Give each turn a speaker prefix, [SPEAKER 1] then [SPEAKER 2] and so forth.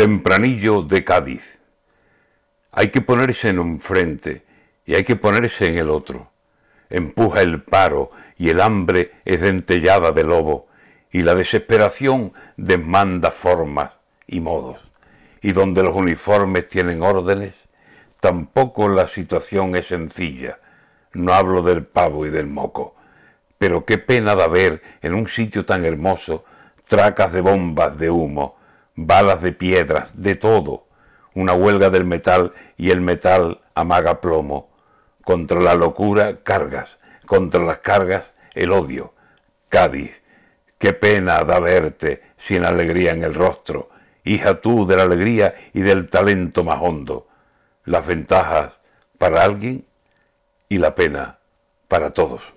[SPEAKER 1] Tempranillo de Cádiz. Hay que ponerse en un frente y hay que ponerse en el otro. Empuja el paro y el hambre es dentellada de lobo y la desesperación demanda formas y modos. Y donde los uniformes tienen órdenes, tampoco la situación es sencilla. No hablo del pavo y del moco, pero qué pena da ver en un sitio tan hermoso tracas de bombas de humo, balas de piedras, de todo. Una huelga del metal y el metal amaga plomo. Contra la locura, cargas. Contra las cargas, el odio. Cádiz, qué pena da verte sin alegría en el rostro, hija tú de la alegría y del talento más hondo. Las ventajas para alguien y la pena para todos.